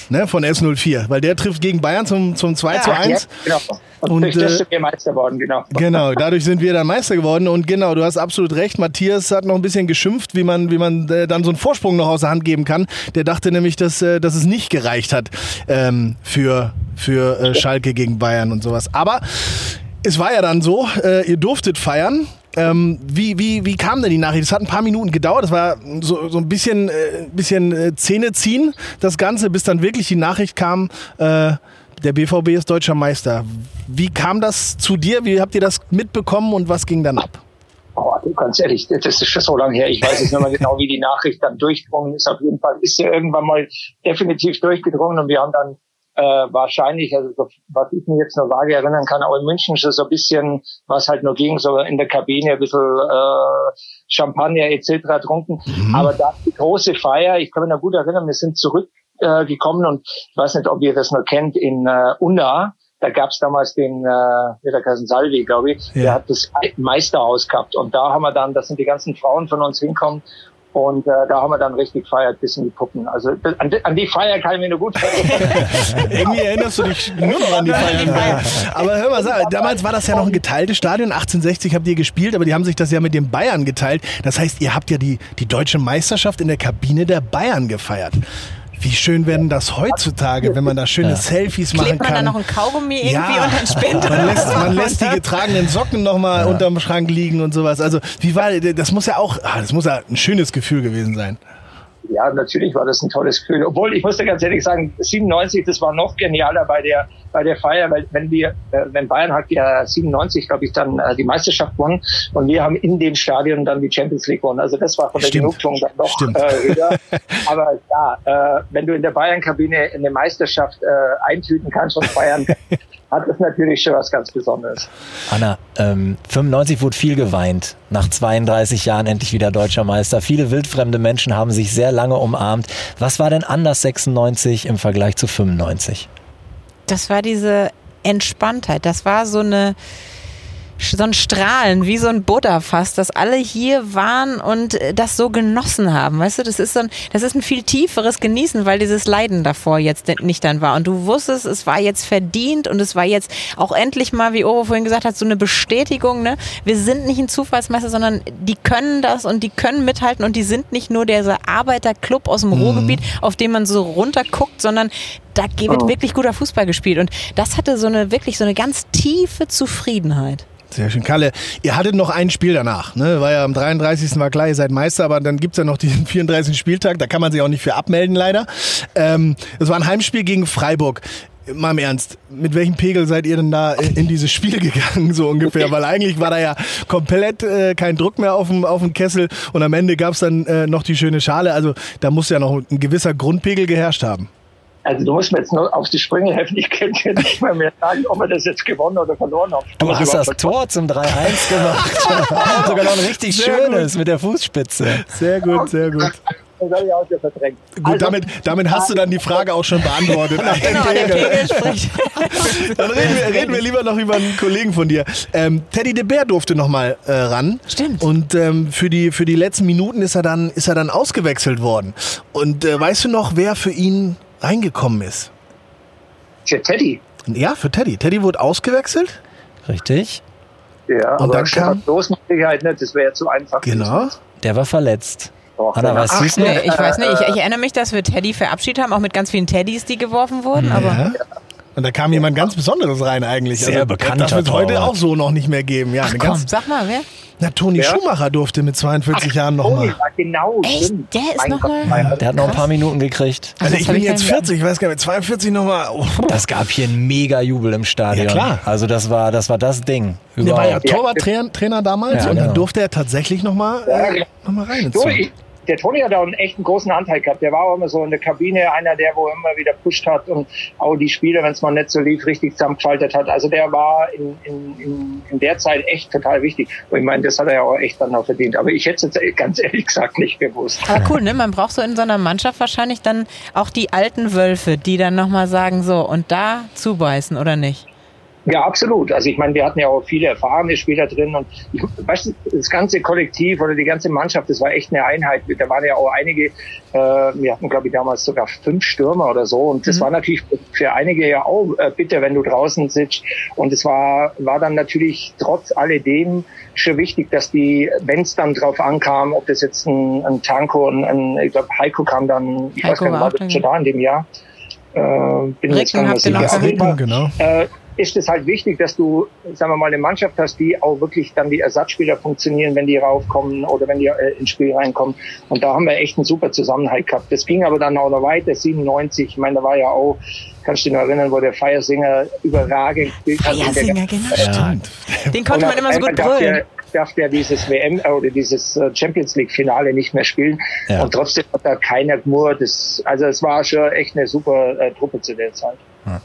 Ne, von S04, weil der trifft gegen Bayern zum, zum 2 zu Ja, 1. genau. Und, Und, durch das äh, sind wir Meister geworden, genau. Genau, <laughs> dadurch sind wir dann Meister geworden und genau, du hast absolut recht. Matthias hat noch ein bisschen geschimpft, wie man, wie man äh, dann so einen Vorsprung noch aus der Hand geben kann. Der dachte nämlich, dass, äh, dass es nicht gereicht hat ähm, für, für äh, Schalke gegen Bayern und sowas. Aber es war ja dann so, äh, ihr durftet feiern. Ähm, wie, wie, wie kam denn die Nachricht? Es hat ein paar Minuten gedauert. Das war so, so ein bisschen, äh, bisschen äh, Zähne ziehen, das Ganze, bis dann wirklich die Nachricht kam, äh, der BVB ist deutscher Meister. Wie kam das zu dir? Wie habt ihr das mitbekommen und was ging dann ab? Oh, ganz ehrlich, das ist schon so lange her. Ich weiß nicht mehr genau, wie die Nachricht dann durchgedrungen ist. Auf jeden Fall ist sie irgendwann mal definitiv durchgedrungen und wir haben dann äh, wahrscheinlich, also so, was ich mir jetzt noch vage erinnern kann, auch in München schon so ein bisschen, was halt nur ging, so in der Kabine ein bisschen äh, Champagner etc. trunken. Aber da die große Feier, ich kann mich noch gut erinnern, wir sind zurückgekommen äh, und ich weiß nicht, ob ihr das noch kennt, in äh, Unna. Da gab's damals den, äh, der heißt, Salvi, glaube ich, Ja. der hat das Meisterhaus gehabt. Und da haben wir dann, das sind die ganzen Frauen von uns hinkommen. Und äh, da haben wir dann richtig gefeiert bis in die Puppen. Also an, die- an die Feier kann ich mich nur gut <laughs> erinnern. Irgendwie erinnerst du dich nur noch an die Feiern. Aber hör mal, sag, damals war das ja noch ein geteiltes Stadion. 1860 habt ihr gespielt, aber die haben sich das ja mit den Bayern geteilt. Das heißt, ihr habt ja die, die deutsche Meisterschaft in der Kabine der Bayern gefeiert. Wie schön werden das heutzutage, wenn man da schöne Selfies machen Klebt man kann. da noch ein Kaugummi irgendwie Ja. und dann später. Man lässt, man lässt die getragenen Socken nochmal unterm Schrank liegen und sowas. Also, wie war, das muss ja auch, ah, das muss ja ein schönes Gefühl gewesen sein. Ja, natürlich war das ein tolles Gefühl. Obwohl, ich muss dir ganz ehrlich sagen, 97, das war noch genialer bei der, bei der Feier, weil wenn wir, äh, wenn Bayern hat ja 97, glaube ich, dann äh, die Meisterschaft gewonnen und wir haben in dem Stadion dann die Champions League gewonnen. Also das war von der Stimmt. Genugtuung dann noch Stimmt. äh, höher. <laughs> Aber ja, äh, wenn du in der Bayern-Kabine eine Meisterschaft äh, eintüten kannst und feiern, <laughs> hat das natürlich schon was ganz Besonderes. Anna, ähm, 95 wurde viel geweint. Nach 32 Jahren endlich wieder deutscher Meister. Viele wildfremde Menschen haben sich sehr lange umarmt. Was war denn anders 96 im Vergleich zu 95? Das war diese Entspanntheit. Das war so eine so ein Strahlen, wie so ein Buddha fast, dass alle hier waren und äh, das so genossen haben. Weißt du, das ist so ein, das ist ein viel tieferes Genießen, weil dieses Leiden davor jetzt nicht dann war. Und du wusstest, es war jetzt verdient und es war jetzt auch endlich mal, wie Oro vorhin gesagt hat, so eine Bestätigung, ne? Wir sind nicht ein Zufallsmeister, sondern die können das und die können mithalten und die sind nicht nur dieser Arbeiterclub aus dem Ruhrgebiet, auf den man so runterguckt, sondern da wird wirklich guter Fußball gespielt. Und das hatte so eine, wirklich so eine ganz tiefe Zufriedenheit. Sehr schön. Kalle, ihr hattet noch ein Spiel danach. Ne? War ja am 33. war klar, ihr seid Meister, aber dann gibt's ja noch diesen <laughs> 34. Spieltag, da kann man sich auch nicht für abmelden, leider. Ähm, es war ein Heimspiel gegen Freiburg. Mal im Ernst, mit welchem Pegel seid ihr denn da in dieses Spiel <laughs> gegangen, so ungefähr? Weil eigentlich war da ja komplett äh, kein Druck mehr auf dem, auf dem Kessel und am Ende gab's dann äh, noch die schöne Schale. Also da muss ja noch ein gewisser Grundpegel geherrscht haben. Also du musst mir jetzt nur auf die Sprünge helfen. Ich kann dir nicht mal mehr sagen, ob wir das jetzt gewonnen oder verloren haben. Du hast das Tor zum 3-1 gemacht. <laughs> Sogar noch ein richtig Sehr schönes mit der Fußspitze. Sehr gut, sehr gut. Das habe ich auch wieder verdrängt. Gut, Also, damit, damit hast du dann die Frage auch schon beantwortet. Genau, der Pegel spricht. <laughs> Dann reden wir, reden wir lieber noch über einen Kollegen von dir. Ähm, Teddy de Beer durfte noch mal äh, ran. Stimmt. Und ähm, für, die, für die letzten Minuten ist er dann, ist er dann ausgewechselt worden. Und äh, weißt du noch, wer für ihn reingekommen ist? Für Teddy. Ja, für Teddy. Teddy wurde ausgewechselt. Richtig? Ja, Und aber dann kam- Bloß mit Sicherheit nicht. Das wäre ja zu einfach. Genau. Der war verletzt. Doch, Anna, genau. du es noch? Nee, ich weiß nicht. Ich, ich erinnere mich, dass wir Teddy verabschiedet haben, auch mit ganz vielen Teddys, die geworfen wurden. Aber Ja. Und da kam jemand ganz Besonderes rein eigentlich. Also, Sehr bekannter Das wird heute auch so noch nicht mehr geben. Ja, eine komm, ganz, sag mal, wer? na, Toni Ja? Schumacher durfte mit 42 Jahren noch Toni, mal. ja, genau. Echt? Der ist Mein noch Gott, mal- mein- Der hat noch ein paar Minuten gekriegt. Also das ich bin ich jetzt dann- 40, ich weiß gar nicht, mit 42 nochmal. Oh. Das gab hier einen mega Jubel im Stadion. Ja, klar. Also das war das, war das Ding. Der war ja. Torwarttrainer Trainer damals Ja, und dann genau. durfte er tatsächlich nochmal äh, noch mal rein. ins So, ich, der Toni hat auch einen echt einen großen Anteil gehabt. Der war auch immer so in der Kabine einer, der wo immer wieder pusht hat und auch die Spieler, wenn es mal nicht so lief, richtig zusammengeschaltet hat. Also der war in, in, in, der Zeit echt total wichtig. Und ich meine, das hat er ja auch echt dann auch verdient. Aber ich hätte es jetzt <laughs> ganz ehrlich gesagt nicht gewusst. Aber cool, ne? Man braucht so in so einer Mannschaft wahrscheinlich dann auch die alten Wölfe, die dann nochmal sagen, so, und da zubeißen, oder nicht? Ja, absolut. Also ich meine, wir hatten ja auch viele erfahrene Spieler drin und ich, weißt du, das ganze Kollektiv oder die ganze Mannschaft, das war echt eine Einheit. Da waren ja auch einige, äh, wir hatten glaube ich damals sogar fünf Stürmer oder so und das mhm. war natürlich für einige ja auch äh, bitter, wenn du draußen sitzt und es war, war dann natürlich trotz alledem schon wichtig, dass die, wenn es dann drauf ankam, ob das jetzt ein, ein Tanko, ein, ein ich glaube Heiko kam dann, ich Heiko weiß gar nicht, war das schon da in dem Jahr. Äh, bin Ricken jetzt gar nicht sicher. Genau. Äh, ist es halt wichtig, dass du, sagen wir mal, eine Mannschaft hast, die auch wirklich dann die Ersatzspieler funktionieren, wenn die raufkommen oder wenn die äh, ins Spiel reinkommen. Und da haben wir echt einen super Zusammenhalt gehabt. Das ging aber dann auch noch weiter, 97. Ich meine, da war ja auch, kannst du dich noch erinnern, wo der Feiersinger überragend gespielt hat. Feiersinger, genau, stimmt. Den konnte man immer so gut brüllen darf der dieses WM äh, oder dieses äh, Champions League Finale nicht mehr spielen. Ja. Und trotzdem hat da keiner gemurrt. also es war schon echt eine super äh, Truppe zu der Zeit. Ja.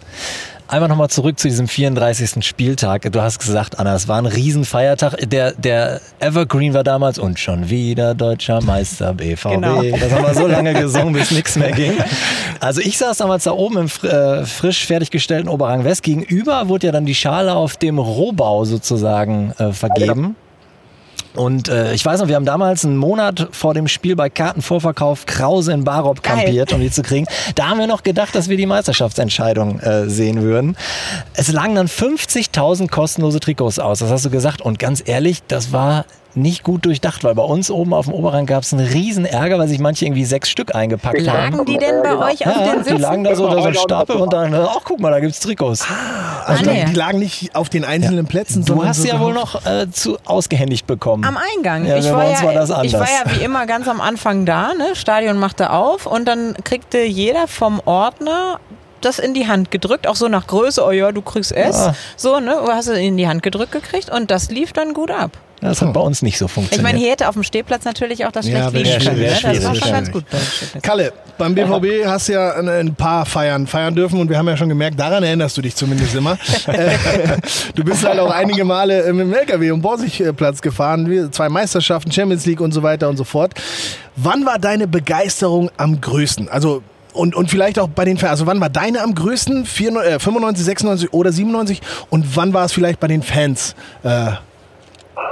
Einmal nochmal zurück zu diesem 34. Spieltag. Du hast gesagt, Anna, es war ein Riesenfeiertag. Der, der Evergreen war damals und schon wieder deutscher Meister BVB. Genau. Das haben wir so lange gesungen, bis nichts mehr ging. Also ich saß damals da oben im äh, frisch fertiggestellten Oberrang West. Gegenüber wurde ja dann die Schale auf dem Rohbau sozusagen äh, vergeben. Und äh, ich weiß noch, wir haben damals einen Monat vor dem Spiel bei Kartenvorverkauf Krause in Barop kampiert, um die zu kriegen. Da haben wir noch gedacht, dass wir die Meisterschaftsentscheidung äh, sehen würden. Es lagen dann 50.000 kostenlose Trikots aus, das hast du gesagt. Und ganz ehrlich, das war nicht gut durchdacht, weil bei uns oben auf dem Oberrang gab es einen riesen Ärger, weil sich manche irgendwie sechs Stück eingepackt lagen haben. Lagen die denn bei euch auf ja, den Sitzen? Die lagen da so, da so ein Stapel und dann, ach guck mal, da gibt's Trikots. Ah, also ah, die lagen nicht auf den einzelnen ja. Plätzen, Du hast sie ja wohl noch äh, zu ausgehändigt bekommen. Am Eingang. Ja, ich, war ja, war das anders. ich war ja wie immer ganz am Anfang da, ne? Stadion machte auf und dann kriegte jeder vom Ordner das in die Hand gedrückt, auch so nach Größe, oh ja, du kriegst es. Ja. So, ne? Du hast es in die Hand gedrückt gekriegt und das lief dann gut ab. Das hat bei uns nicht so funktioniert. Ich meine, hier hätte auf dem Stehplatz natürlich auch das schlecht ja, liegen können. Ne? Das war schon ganz gut. Kalle, beim BVB hast du ja ein paar Feiern feiern dürfen und wir haben ja schon gemerkt, daran erinnerst du dich zumindest immer. <laughs> du bist halt auch einige Male mit dem LKW um Borsigplatz gefahren, zwei Meisterschaften, Champions League und so weiter und so fort. Wann war deine Begeisterung am größten? Also und, und vielleicht auch bei den Fans, also wann war deine am größten? 95, 96 oder 97? Und wann war es vielleicht bei den Fans äh,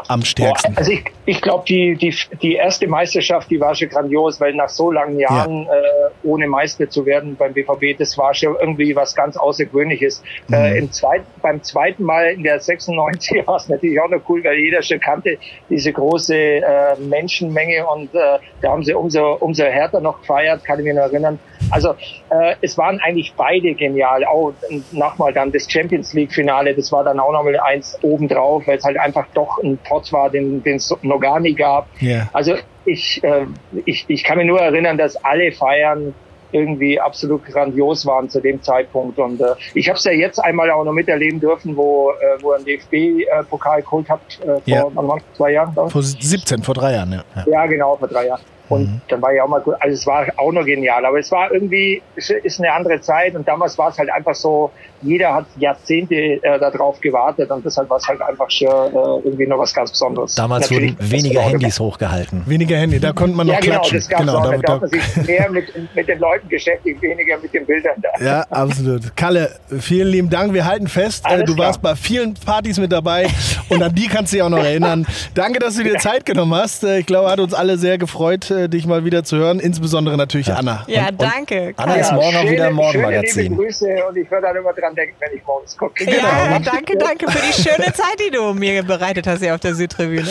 am stärksten? Boah, also ich, ich glaube, die, die, die erste Meisterschaft, die war schon grandios, weil nach so langen Jahren ja. äh, ohne Meister zu werden beim BVB, das war schon irgendwie was ganz Außergewöhnliches. Mhm. Äh, im zweiten, beim zweiten Mal in der 96 war es natürlich auch noch cool, weil jeder schon kannte diese große äh, Menschenmenge und äh, da haben sie umso, umso härter noch gefeiert, kann ich mich noch erinnern. Also äh, es waren eigentlich beide genial. Auch nochmal dann das Champions League Finale, das war dann auch nochmal eins obendrauf, weil es halt einfach doch ein Pot war, den, den es noch gar nie gab. Yeah. Also ich, äh, ich, ich kann mich nur erinnern, dass alle Feiern irgendwie absolut grandios waren zu dem Zeitpunkt. Und äh, ich habe es ja jetzt einmal auch noch miterleben dürfen, wo, äh, wo ein DFB-Pokal äh, geholt hat äh, vor ja. zwei Jahren. Vor 17, vor drei Jahren, ja. Ja, genau, vor drei Jahren. Und mhm. dann war ich auch mal gut. Also es war auch noch genial. Aber es war irgendwie, es ist eine andere Zeit. Und damals war es halt einfach so, jeder hat Jahrzehnte äh, darauf gewartet. Und deshalb war es halt einfach schon äh, irgendwie noch was ganz Besonderes. Damals Natürlich, wurden weniger Handys hochgehalten. Weniger Handy, da konnte man noch ja, genau, klatschen. Das gab's genau, auch. Da, da, man sich mehr mit, mit den Leuten beschäftigt, weniger mit den Bildern da. Ja, absolut. Kalle, vielen lieben Dank. Wir halten fest, äh, Alles du klar. warst bei vielen Partys mit dabei. und an die kannst du dich auch noch erinnern. Danke, dass du dir Zeit genommen hast. Äh, ich glaube, hat uns alle sehr gefreut äh, dich mal wieder zu hören, insbesondere natürlich ja. Anna. Ja, und, danke. Anna ist morgen auch wieder im Morgenmagazin. Schöne Grüße und ich werde dann immer dran denken, wenn ich morgens gucke. Ja, genau. danke, danke für die schöne Zeit, die du mir bereitet hast hier auf der Südtribüne.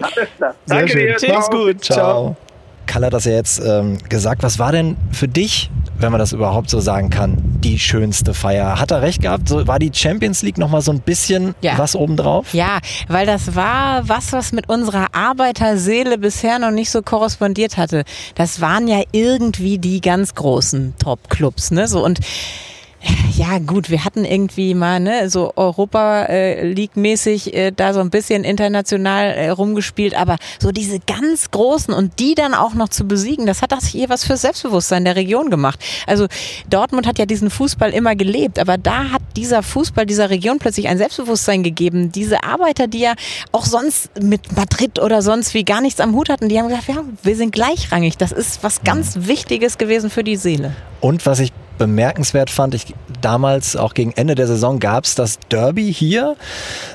Alles klar. Danke dir. Mach's gut. Ciao. Ciao. Kalle hat das ja jetzt ähm, gesagt. Was war denn für dich, wenn man das überhaupt so sagen kann, die schönste Feier? Hat er recht gehabt? So, war die Champions League nochmal so ein bisschen ja. was obendrauf? Ja, weil das war was, was mit unserer Arbeiterseele bisher noch nicht so korrespondiert hatte. Das waren ja irgendwie die ganz großen Top-Clubs. Ne? So, und Ja, gut, wir hatten irgendwie mal, ne, so Europa äh, League-mäßig äh, da so ein bisschen international äh, rumgespielt, aber so diese ganz großen und die dann auch noch zu besiegen, das hat das hier was für Selbstbewusstsein der Region gemacht. Also Dortmund hat ja diesen Fußball immer gelebt, aber da hat dieser Fußball dieser Region plötzlich ein Selbstbewusstsein gegeben. Diese Arbeiter, die ja auch sonst mit Madrid oder sonst wie gar nichts am Hut hatten, die haben gesagt, ja, wir sind gleichrangig. Das ist was ganz Wichtiges gewesen für die Seele. Und was ich bemerkenswert fand, ich damals auch gegen Ende der Saison gab es das Derby hier.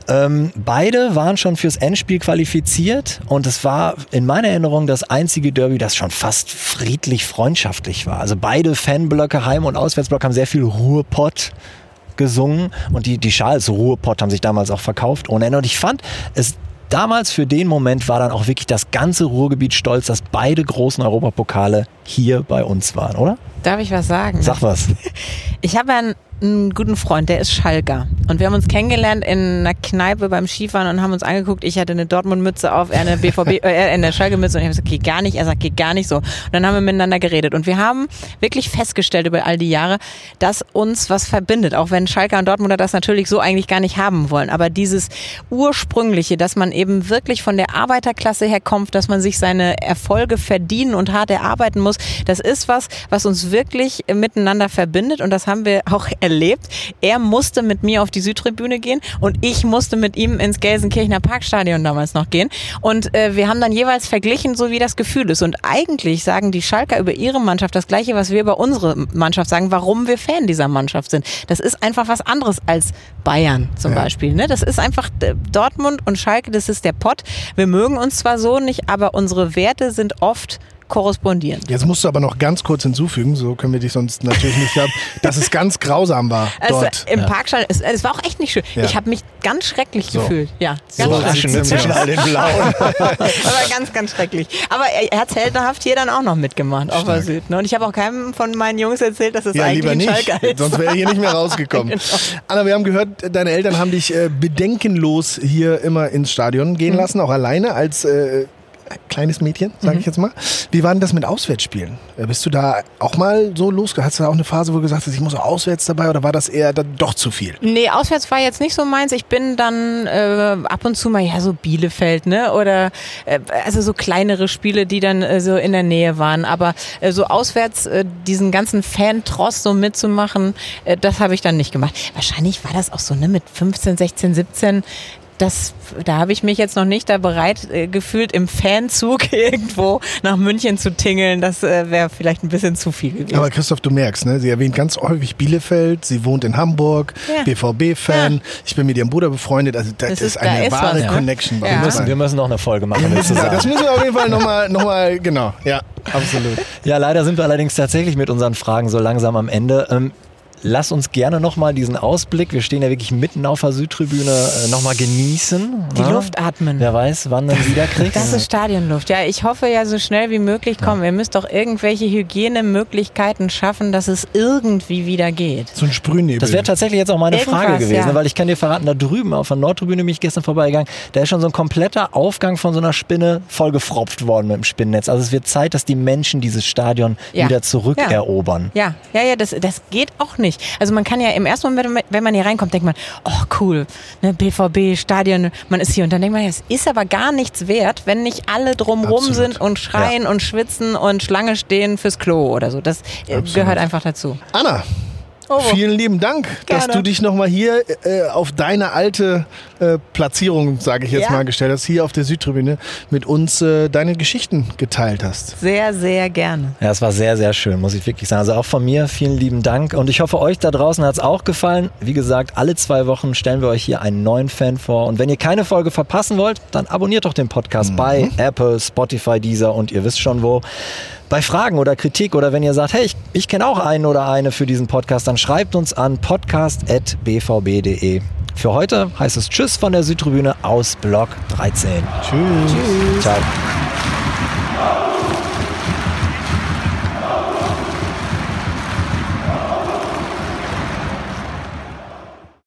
Ähm, beide waren schon fürs Endspiel qualifiziert und es war in meiner Erinnerung das einzige Derby, das schon fast friedlich freundschaftlich war. Also beide Fanblöcke, Heim- und Auswärtsblock, haben sehr viel Ruhrpott gesungen und die, die Schals Ruhrpott haben sich damals auch verkauft ohne Ende. Und ich fand es damals für den Moment war dann auch wirklich das ganze Ruhrgebiet stolz, dass beide großen Europapokale hier bei uns waren, oder? Darf ich was sagen? Sag was. <laughs> Ich habe einen, einen guten Freund, der ist Schalker. Und wir haben uns kennengelernt in einer Kneipe beim Skifahren und haben uns angeguckt. Ich hatte eine Dortmund-Mütze auf, er eine <laughs> BVB, äh, eine Schalke-Mütze und ich habe gesagt, geht gar nicht. Er sagt, geht gar nicht so. Und dann haben wir miteinander geredet. Und wir haben wirklich festgestellt über all die Jahre, dass uns was verbindet. Auch wenn Schalker und Dortmunder das natürlich so eigentlich gar nicht haben wollen. Aber dieses Ursprüngliche, dass man eben wirklich von der Arbeiterklasse herkommt, dass man sich seine Erfolge verdienen und hart erarbeiten muss, das ist was, was uns wirklich miteinander verbindet. Und das haben wir auch <laughs> erlebt. Er musste mit mir auf die Südtribüne gehen und ich musste mit ihm ins Gelsenkirchener Parkstadion damals noch gehen. Und äh, wir haben dann jeweils verglichen, so wie das Gefühl ist. Und eigentlich sagen die Schalker über ihre Mannschaft das Gleiche, was wir über unsere Mannschaft sagen, warum wir Fan dieser Mannschaft sind. Das ist einfach was anderes als Bayern zum ja. Beispiel. Ne? Das ist einfach äh, Dortmund und Schalke, das ist der Pott. Wir mögen uns zwar so nicht, aber unsere Werte sind oft korrespondieren. Jetzt musst du aber noch ganz kurz hinzufügen, so können wir dich sonst natürlich nicht haben, <laughs> dass es ganz grausam war also dort. Im ja. Parkstadion, es, es, war auch echt nicht schön. Ja. Ich habe mich ganz schrecklich so. gefühlt. Ja, ganz so zwischen, zwischen all den <laughs> Blauen. aber ganz, ganz schrecklich. Aber er, er hat heldenhaft hier dann auch noch mitgemacht auf der Süd. Ne? Und ich habe auch keinem von meinen Jungs erzählt, dass es ja, eigentlich ein Schalke ist. Sonst wäre er hier nicht mehr <laughs> rausgekommen. genau. Anna, wir haben gehört, deine Eltern haben dich äh, bedenkenlos hier immer ins Stadion gehen mhm. lassen, auch alleine als äh, kleines Mädchen, sage mhm. ich jetzt mal. Wie war denn das mit Auswärtsspielen? Äh, bist du da auch mal so los? Hast du da auch eine Phase, wo du gesagt hast, ich muss auch auswärts dabei oder war das eher dann doch zu viel? Nee, auswärts war jetzt nicht so meins. Ich bin dann äh, ab und zu mal, ja, so Bielefeld, ne? Oder äh, also so kleinere Spiele, die dann äh, so in der Nähe waren. Aber äh, so auswärts äh, diesen ganzen Fan-Tross so mitzumachen, das habe ich dann nicht gemacht. Wahrscheinlich war das auch so, ne, mit 15, 16, 17 das, da habe ich mich jetzt noch nicht da bereit äh, gefühlt, im Fanzug <laughs> irgendwo nach München zu tingeln. Das äh, wäre vielleicht ein bisschen zu viel gewesen. Aber Christoph, du merkst, ne? sie erwähnt ganz häufig Bielefeld, sie wohnt in Hamburg, ja. BVB-Fan, ja. ich bin mit ihrem Bruder befreundet. Also das, das ist, ist eine da wahre was, Connection. Ja. Wir, müssen, wir müssen noch eine Folge machen. Das müssen wir auf jeden Fall nochmal, noch mal, genau, ja, absolut. Ja, leider sind wir allerdings tatsächlich mit unseren Fragen so langsam am Ende. Ähm, Lass uns gerne nochmal diesen Ausblick, wir stehen ja wirklich mitten auf der Südtribüne, äh, nochmal genießen. Die ja? Luft atmen. Wer weiß, wann du <laughs> wieder kriegst. Das ist Stadionluft. Ja, ich hoffe ja so schnell wie möglich kommen. Ja. Ihr müsst doch irgendwelche Hygienemöglichkeiten schaffen, dass es irgendwie wieder geht. So ein Sprühnebel. Das wäre tatsächlich jetzt auch meine Irgendwas, Frage gewesen, ja. weil ich kann dir verraten, da drüben auf der Nordtribüne bin ich gestern vorbeigegangen, da ist schon so ein kompletter Aufgang von so einer Spinne vollgefropft worden mit dem Spinnennetz. Also es wird Zeit, dass die Menschen dieses Stadion wieder zurückerobern. Ja, ja, ja, das, das geht auch nicht nicht. Also man kann ja im ersten Moment, wenn man hier reinkommt, denkt man, oh cool, ne, BVB, Stadion, man ist hier. Und dann denkt man, es ist aber gar nichts wert, wenn nicht alle drumrum Absolut. sind und schreien ja. und schwitzen und Schlange stehen fürs Klo oder so. Das äh, Absolut. gehört einfach dazu. Anna, Oh. Vielen lieben Dank, Gerne. dass du dich nochmal hier äh, auf deine alte äh, Platzierung, sage ich jetzt ja. mal, gestellt hast, hier auf der Südtribüne mit uns äh, deine Geschichten geteilt hast. Sehr, sehr gerne. Ja, es war sehr, sehr schön, muss ich wirklich sagen. Also auch von mir vielen lieben Dank und ich hoffe, euch da draußen hat es auch gefallen. Wie gesagt, alle zwei Wochen stellen wir euch hier einen neuen Fan vor und wenn ihr keine Folge verpassen wollt, dann abonniert doch den Podcast mhm. bei Apple, Spotify, Deezer und ihr wisst schon wo. Bei Fragen oder Kritik oder wenn ihr sagt, hey, ich, ich kenne auch einen oder eine für diesen Podcast, dann schreibt uns an podcast.bvb.de. Für heute heißt es Tschüss von der Südtribüne aus Block 13. Tschüss. Tschüss. Ciao.